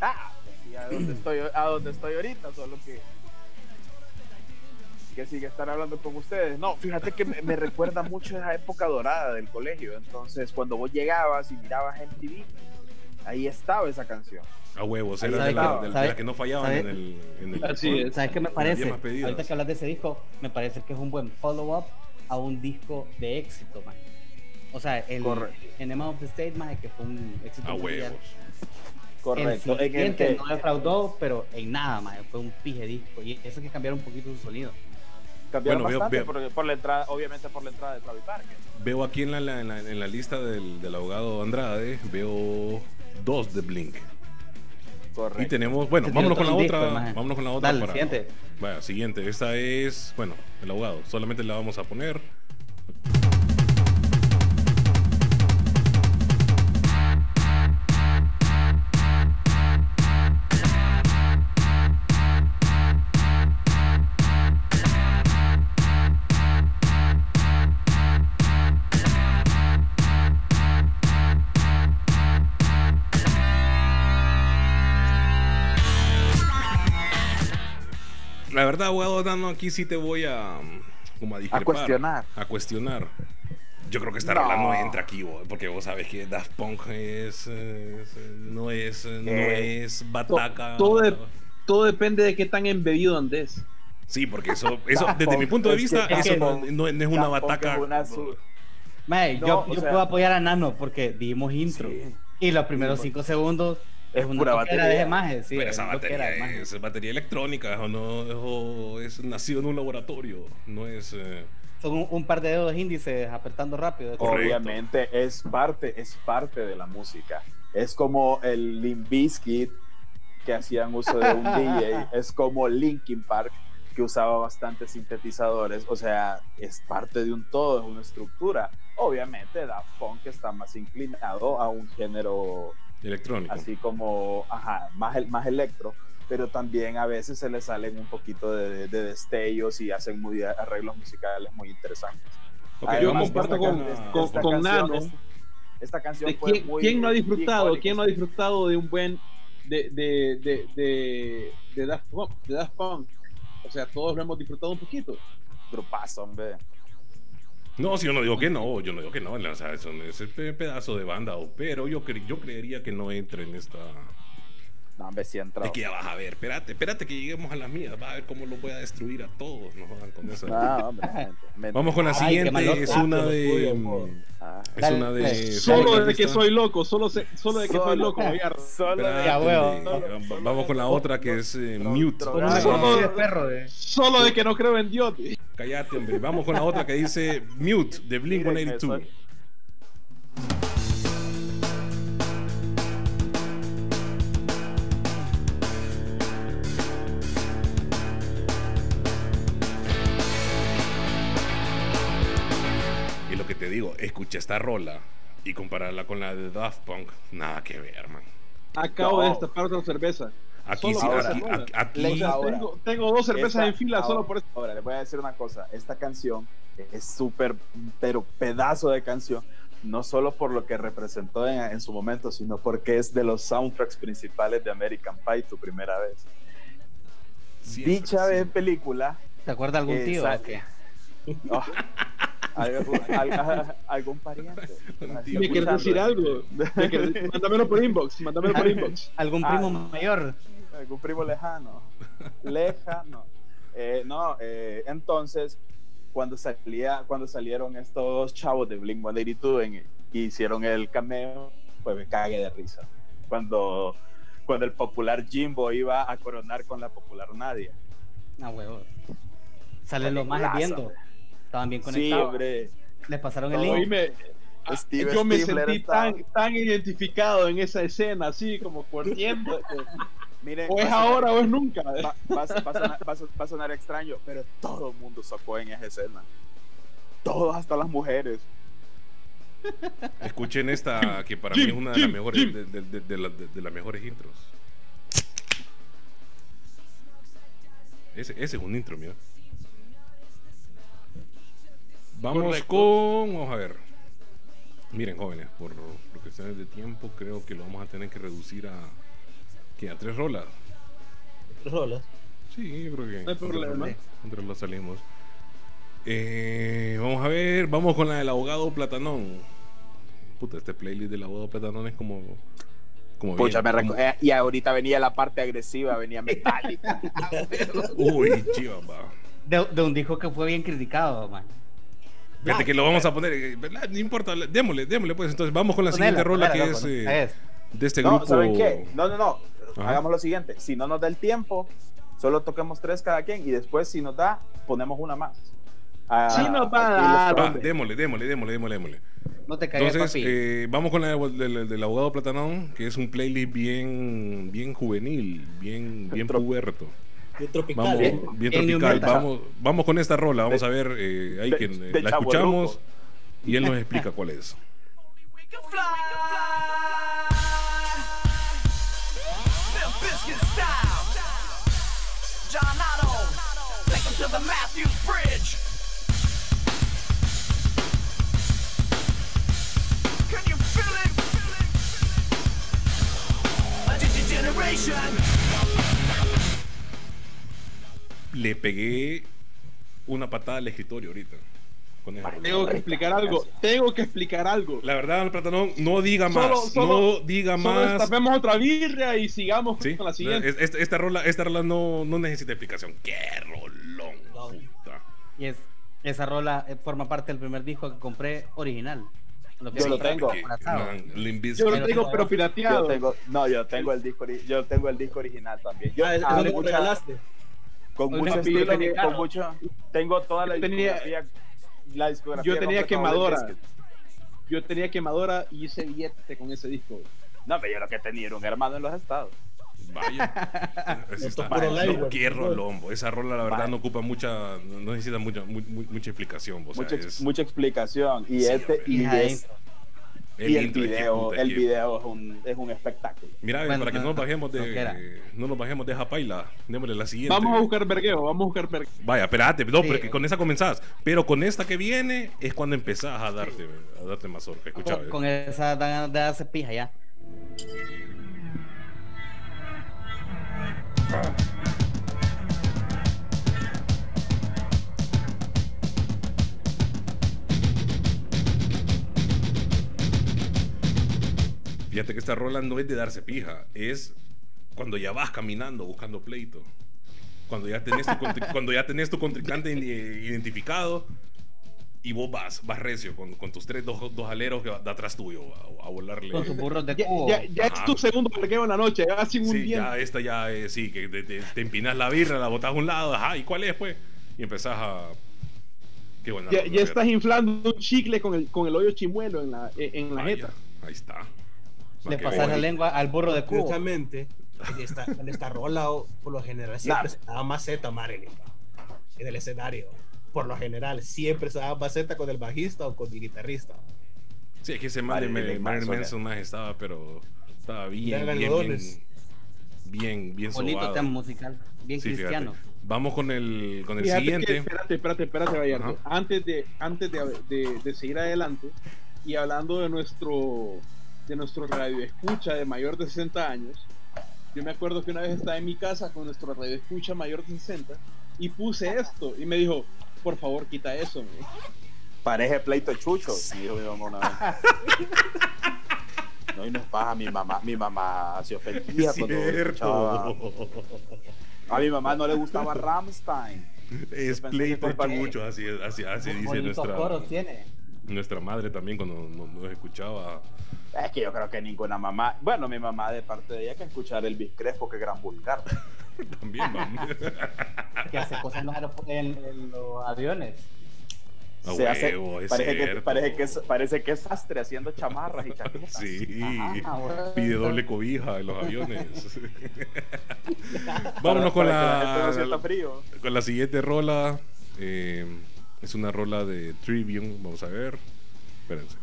Ah, y a donde estoy, a donde estoy ahorita, solo que que sigue estar hablando con ustedes. No, fíjate que me, me recuerda mucho esa época dorada del colegio. Entonces, cuando vos llegabas y mirabas MTV, ahí estaba esa canción. A huevos, era de, la, estaba. de la- de ¿Sabe- las que no fallaban en el, en el- Así es. ¿Sabes qué me parece? Ahorita que hablas de ese disco, me parece que es un buen follow-up a un disco de éxito, man. O sea, el Correcto. Enema of the State, que fue un éxito A mundial. huevos. Correcto. El En el siguiente que- no defraudó, pero en nada. Fue un pije disco. Y eso que cambiaron un poquito su sonido. cambiaron Bueno, veo- bastante veo- Por, por la entrada, obviamente por la entrada de Travis Barker. Veo aquí en la, en la- en la lista del, del abogado Andrade, veo dos de Blink. Correcto. Y tenemos, bueno, vámonos con la otra. disco, maje. vámonos con la otra. Dale, siguiente. Vaya, siguiente. Esta es, bueno, el abogado. Solamente la vamos a poner. Abogado Dano, aquí sí te voy a mm, como a discrepar. cuestionar. A cuestionar. Yo creo que esta No. entra aquí, porque vos sabes que Daft Punk es, eh, es, eh, no es eh, no Eh, es bataca. todo de- Todo depende de qué tan embebido andes. Sí, porque eso, eso desde mi punto de es vista, que eso no, Punk- no- no es una Daft bataca. es una su- Mae, No, yo, o yo sea- puedo apoyar a Nano porque dimos intro. Sí. Y los primeros Sí, cinco segundos Es una pura batería. de imagen, sí, Pero es esa de batería es batería electrónica, o no, o es nacido en un laboratorio, no es. eh, Son un, un par de dedos índices apretando rápido. Correcto. Obviamente es parte, es parte de la música. Es como el Limp Bizkit que hacían uso de un DJ, es como Linkin Park que usaba bastantes sintetizadores, o sea, es parte de un todo, es una estructura. Obviamente Daft Punk está más inclinado a un género Electrónico. así como, ajá, más, el- más electro, pero también a veces se le salen un poquito de, de destellos y hacen muy, arreglos musicales muy interesantes. Ok, Además, yo esta con- con- esta con canción Nano. es- esta canción ¿De fue quién, muy quién no ha disfrutado? icónica. ¿Quién no ha disfrutado de un buen de de de de, de Daft Punk, de Daft Punk? O sea, todos lo hemos disfrutado un poquito. Grupazo, hombre. No, si yo no digo que no, yo no digo que no, o sea, es el pe- pedazo de banda, pero yo, cre- yo creería que no entra en esta... No, que vas a ver, espérate, espérate que lleguemos a las mías, vas a ver cómo lo voy a destruir a todos, no Vamos con la siguiente, es, una de, mm, es una de... Solo de que soy loco, solo, se, de que soy loco, Solo de. Vamos con la otra que es eh, Mute. Solo, solo de que no creo en Dios. Cállate, hombre. Vamos con la otra que dice Mute de Blink-182. Escucha esta rola y compararla con la de Daft Punk, nada que ver, man. Acabo No. de destapar otra cerveza. Aquí sí, ahora, aquí, esa rola. aquí, aquí- O sea, Ahora. tengo, tengo dos cervezas Esta- en fila solo por eso. Ahora, les voy a decir una cosa. Esta canción es súper, pero pedazo de canción. No solo por lo que representó en, en su momento, sino porque es de los soundtracks principales de American Pie, tu primera vez. siempre, Dicha vez película, ¿Te acuerdas de algún tío? O qué? oh, algún, al- algún pariente. ¿Me quieres decir algo? ¿Me quieres decir- Mándamelo por inbox, mándamelo por inbox. ¿Algún Ah, primo no. mayor? algún primo lejano. Lejano. Eh, no, eh, entonces, cuando, salía, cuando salieron estos chavos de Blink 182 en- y hicieron el cameo, pues me cagué de risa. Cuando, cuando el popular Jimbo iba a coronar con la popular Nadia. Ah, huevo. Salen los más viendo. Estaban bien Sí, conectados. hombre. Les pasaron el link. Oíme, Steve yo me sentí estaba- tan, tan identificado en esa escena, así como corriendo. Miren, o es sonar- ahora o es nunca. va, va a- va sonar, va a extraño, pero todo el mundo sacó en esa escena. Todos, hasta las mujeres. Escuchen esta, que para mí es una de las mejores, Jim. de, de- de- de la- de- de las mejores intros. Ese, ese es un intro, mira. Vamos Correcto. con. Vamos a ver. Miren, jóvenes, por por cuestiones de tiempo, creo que lo vamos a tener que reducir a. ¿qué? A tres rolas. Tres rolas. Sí, yo creo que. No hay problema. Entre los salimos. Eh, vamos a ver, vamos con la del abogado Platanón. Puta, este playlist del abogado Platanón es como. como Pucha, bien- me como- eh, y ahorita venía la parte agresiva, venía metálica. Uy, chiva, va. De, de un disco que fue bien criticado, man. Fíjate que lo vamos a poner, eh, ¿verdad? no importa, démosle, démosle pues. Entonces vamos con la Ponela, siguiente rola ponela, que es eh, Es. de este no, grupo. ¿saben qué? No, no, no. Ajá. Hagamos lo siguiente. Si no nos da el tiempo, solo toquemos tres cada quien y después, si nos da, ponemos una más. Ah, Sí nos va a dar, démosle, démosle, démosle, démosle, démosle. No te caigas, Entonces, papi. eh, vamos con la del, abogado Platanón, que es un playlist bien, bien juvenil, bien, bien puberto. Bien tropical. Vamos, ¿eh? bien Bien tropical. Vamos, vamos con esta rola. Vamos De- a ver, eh, ahí de- que de la Chavo escuchamos Loco. y él nos explica cuál es. John Otto. Take 'em to the Matthews Bridge. Le pegué una patada al escritorio ahorita. Con. Tengo que explicar algo. Tengo que explicar algo. La verdad, Platanón, no diga más. Solo- solo- no diga Solo más. destapemos otra birria y sigamos Sí, con la siguiente. es- Esta, esta rola, esta rola no, no necesita explicación. ¡Qué rolón! Puta! Y es, esa rola eh, forma parte del primer disco que compré original. Lo que Yo lo tengo. Man, Yo lo tengo, pero pirateado. Yo tengo, no, yo tengo el disco, yo tengo el disco original también. Yo Ah, eso lo mucha- regalaste. Con mucho me estilo, pidieron- con mucho, tengo toda la tenía- discografía, la discografía yo tenía quemadora. Yo tenía quemadora y hice billete con ese disco. No, pero yo lo que tenía era un hermano en los estados. Vaya. Está. No, qué rolombo. Esa rola, la verdad, Vaya. no ocupa mucha. No necesita mucha, mu- mu- mucha explicación. O sea, mucha, ex- mucha explicación. Y Sí, este hombre. y, es- y el video, el video es un, es un espectáculo. Mira, Bueno, para que no nos bajemos de. No nos bajemos de Japaila. Démosle la siguiente. Vamos a buscar vergueo, vamos a buscar vergueo. Vaya, espérate, no, Sí. porque con esa comenzás. Pero con esta que viene es cuando empezás a darte, a darte mazorca. Escucha, Con, con esa de darse pija ya. Fíjate que esta rola no es de darse pija, es cuando ya vas caminando buscando pleito. Cuando ya tenés tu, cuando ya tenés tu contrincante eh, identificado y vos vas, vas recio con, con tus tres dos, dos aleros que va- de atrás tuyo a, a volarle. Con sus burros de Ya, cubo. ya, ya es tu segundo vergueo en la noche, ya sin un Sí, día. ya esta ya eh, sí, que te, te- te empinas la birra, la botas a un lado, ajá, ¿y cuál es pues? Y empezás a... Qué buena Ya, ya estás inflando un chicle con el, con el hoyo chimuelo en la, en la jeta. Ahí está. Le pasas la lengua al burro de cubo. Curiosamente, en esta, en esta rola, o, por lo general, siempre Nah. se daba maceta Marilyn en el escenario. Por lo general, siempre se daba maceta con el bajista o con el guitarrista. Sí, es que ese de Marilyn Marilyn Manson, más estaba, pero estaba bien, bien, bien, bien, bien Bonito sobado. tema musical. Bien Sí, fíjate. cristiano. Vamos con el, con el Fíjate que- siguiente. espérate, espérate, espérate, Vallardo. Antes, de, antes de, de- de seguir adelante y hablando de nuestro de nuestro radio escucha de mayor de 60 años, yo me acuerdo que una vez estaba en mi casa con nuestro radio escucha mayor de 60 y puse esto y me dijo, por favor, quita eso. Parece pleito chucho, dijo mi mamá una vez. No, y no es paja, mi mamá, mi mamá se ofendía cuando escuchaba- A mi mamá no le gustaba Ramstein. Es pleito chucho, así, así, así dice nuestra, coros tiene. Nuestra madre también cuando nos, nos escuchaba. Es que yo creo que ninguna mamá, bueno, mi mamá de parte de ella que escuchar Elvis Crespo, que gran vulgar. También, man. Que hace cosas en los, en- en los aviones. A Se hace- es parece, que, parece, que es, parece que es sastre haciendo chamarras y chaquetas. Sí, Ajá, pide doble cobija en los aviones. Vámonos Para- con para la frío. con la siguiente rola. eh, es una rola de Trivium. Vamos a ver. Espérense.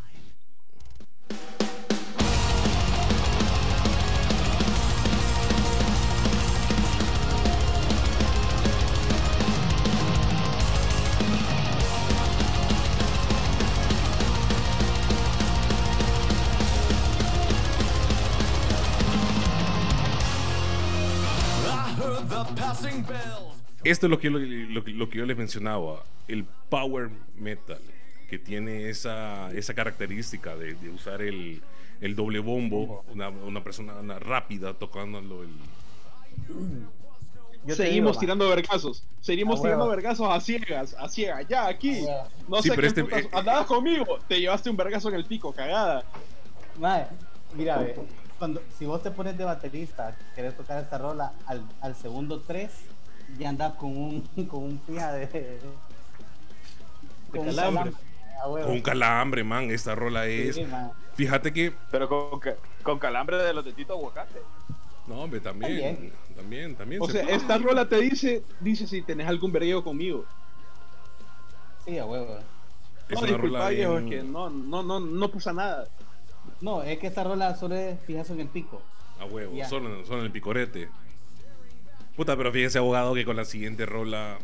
Esto es lo que, lo, lo que- lo que yo les mencionaba, el power metal, que tiene esa, esa característica de, de usar el, el doble bombo, una, una persona una rápida tocándolo. El, Yo Seguimos digo, tirando vergazos. Seguimos Ah, tirando vergazos a ciegas, a ciegas. Ya, aquí. Ah. No Sí, sé qué este- putas- eh, Andabas conmigo, te llevaste un vergazo en el pico, cagada. Mira, ve, cuando, si vos te pones de baterista, querés tocar esta rola, al, al segundo 3 ya andas con un, con un pija de, con un calambre. Huevo. con un calambre, man. Esta rola es. Sí. Fíjate que. Pero con, con calambre de los de Tito Aguacate. No, hombre, también. También. También, también. O se sea, puede. esta rola te dice, dice si tenés algún vergueo conmigo. Sí, a huevo. es no, una disculpa, rola viejo, bien- es que no, no, no, no pasa nada. No, es que esta rola solo es fijazo en el pico. A huevo, solo, solo en el picorete. Puta, pero fíjese, abogado, que con la siguiente rola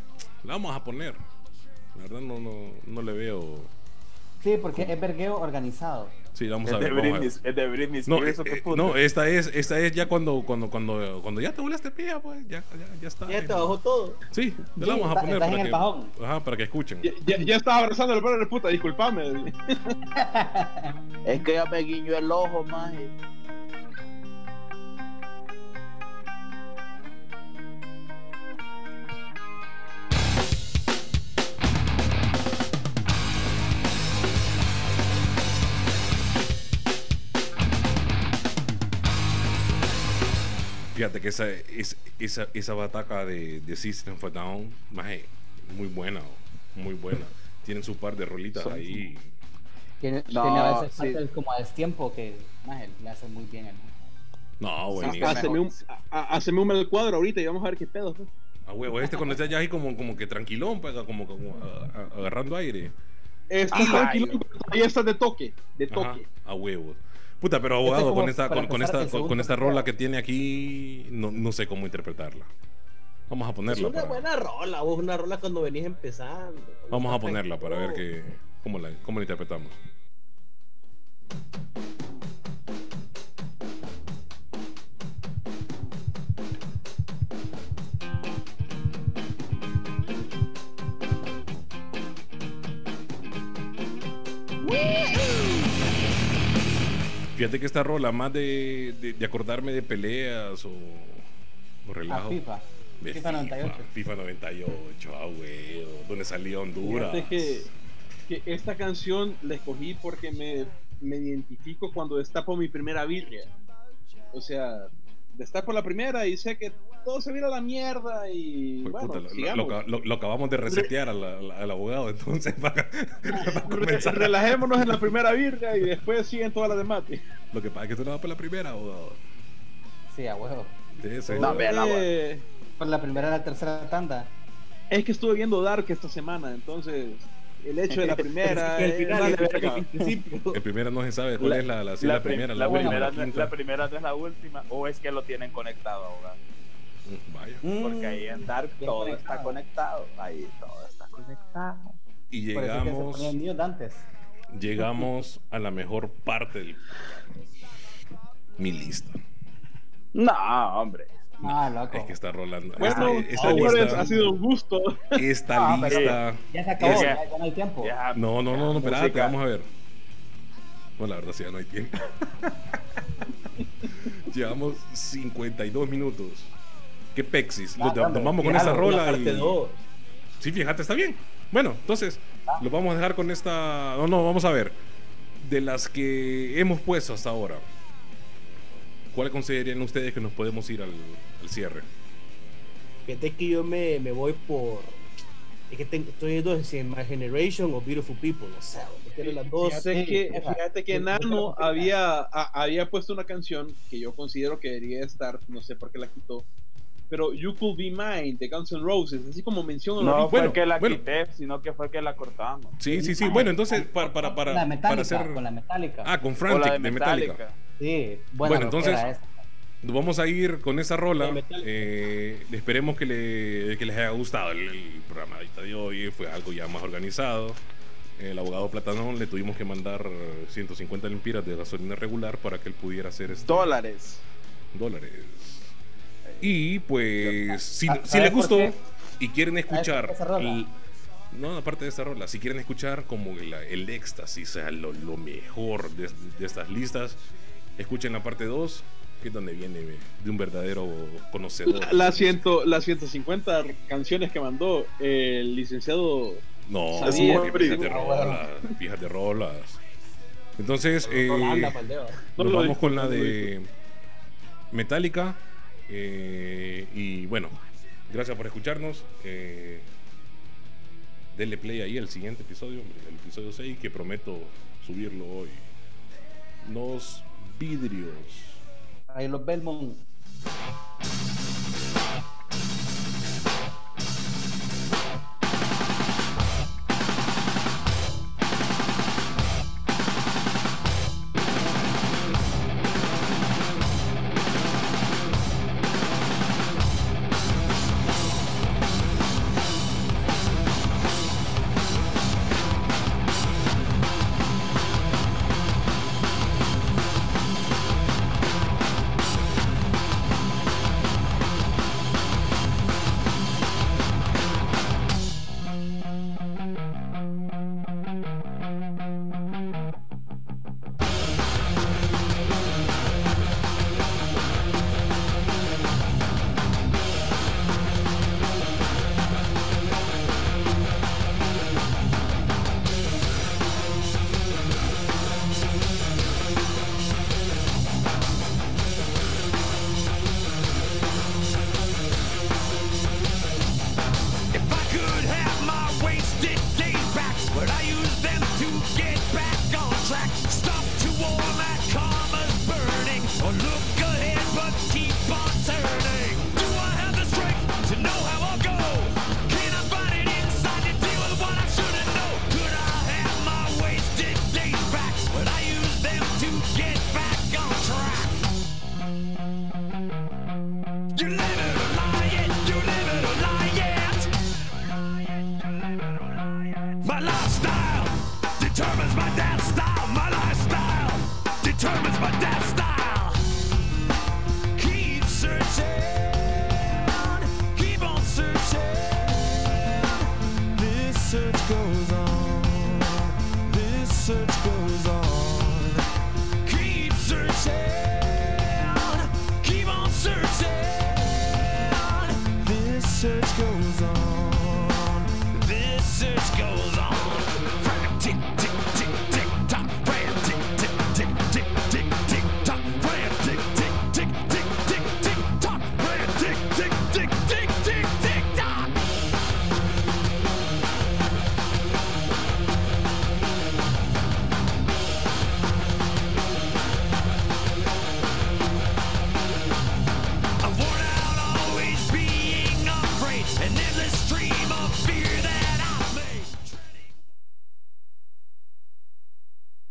la vamos a poner. La verdad, no, no, no le veo. Sí, porque es vergueo organizado. Sí, vamos Es a de ver. vamos a ver. Britney, es de Britney No, Spears, eh, ¿o qué eh, puta? no, esta es, esta es ya cuando, cuando, cuando, cuando ya te volaste pilla, pues, ya, ya, ya está. Ya te bajó todo. Sí, te Sí, la vamos a poner estás para en el que, bajón. ajá, para que escuchen. Ya, ya, ya estaba abrazando el perro de puta, disculpame. Es que ya me guiñó el ojo, maje. Fíjate que esa, es, esa, esa bataca de, de System of a Down, maje, muy buena, muy buena. Tienen su par de rolitas Son- ahí. Tiene, No, tiene a veces sí. partes como a destiempo que maje, le hace muy bien. el- No, buenísimo. Haceme un, a- a- haceme un el cuadro ahorita y vamos a ver qué pedo. pues. A huevo, este cuando está ya ahí como, como que tranquilón, pues, como, como a- a- agarrando aire. Estás Ajá, tranquilo, ahí estás de toque, de Ajá, toque. a huevo. Puta, pero Este es abogado, con esta, con, esta, con, esta rola que tiene aquí, no, no sé cómo interpretarla. Vamos a Es ponerla. una para- buena rola, vos, una rola cuando venís empezando. Vamos a ponerla para ver que, cómo, la, cómo la interpretamos. Fíjate que esta rola, más de, de- de acordarme de peleas o, o Ah, relajo. FIFA. de FIFA 98. FIFA 98, ah, huevo, donde salía Honduras. Fíjate que, que esta canción la escogí porque me, me identifico cuando destapo mi primera birria. O sea, destapo la primera y sé que todo se viene a la mierda y Pues, bueno, puta, lo- lo, sigamos. lo- lo- lo acabamos de resetear al, al- al abogado, entonces para, para Re- comenzar. relajémonos en la primera birria y después siguen todas las demás. Lo que pasa es que tú no vas por la primera, abogado. Sí, a huevo. Sí, sí. No, Eh, Por la primera y la tercera tanda. es que estuve viendo Dark esta semana, entonces el hecho de la primera es final el principio. El primera no se sabe cuál La- es la, la, prim- primera, la, la última, primera, la no es- quinta. la primera no es la última, o es que lo tienen conectado, abogado. Mm, Vaya. Porque ahí en Dark todo conectado. está conectado. Ahí todo está conectado. Y Por eso es que llegamos, antes. llegamos a la mejor parte del Mi lista. No, hombre. Ah, loco. Es que está rolando. Bueno, esta, lista, ha sido un gusto. esta lista. Ya se acabó, ya, ya no hay tiempo. Ya, No, no, no, no, espérate, vamos a ver. Bueno, la verdad sí, ya no hay tiempo. Llevamos 52 minutos. ¿Qué pexis? Ah, Nos, vamos con La rola y... dos. Sí, fíjate, está bien. Bueno, entonces, lo vamos a dejar con esta... No, no, vamos a ver. De las que hemos puesto hasta ahora, ¿cuál considerarían ustedes que nos podemos ir al, al cierre? Fíjate que yo me, me voy por. Es que tengo- estoy en dos: si en My Generation o Beautiful People. O sea, las dos. Fíjate que, fíjate que Nano había, a- había puesto una canción que yo considero que debería estar, no sé por qué la quitó, pero You Could Be Mine de Guns N' Roses, así como mención No fue Bueno, que la bueno. quité, sino que fue que la cortamos. Sí, sí, sí. Ah, Bueno, entonces, para, para, para, la para Metallica, hacer... con la Metallica. Ah, con Frantic, la de de Metallica. Metallica. sí, bueno, entonces- esa. Vamos a ir con esa rola. Eh, esperemos que, le- que les haya gustado el, el programa de hoy. Fue algo ya más organizado. El abogado Platanón le tuvimos que mandar 150 lempiras de gasolina regular para que él pudiera hacer este Dólares. dólares. Y pues, si, Ah, si ¿sabes les gustó y quieren escuchar. rola? el- no, aparte de esta rola, si quieren escuchar como el, el éxtasis, o sea, lo, lo mejor de, de estas listas, escuchen la parte 2, que es donde viene de un verdadero conocedor. La, la, ciento, las 150 canciones que mandó el licenciado. No, Sabía, de rolas, fijas de rolas. Entonces, eh, nos vamos con la de Metallica. eh, y bueno, gracias por escucharnos. eh, denle play ahí al siguiente episodio, hombre, el episodio 6, que prometo subirlo hoy. Los vidrios. Ahí los Belmont.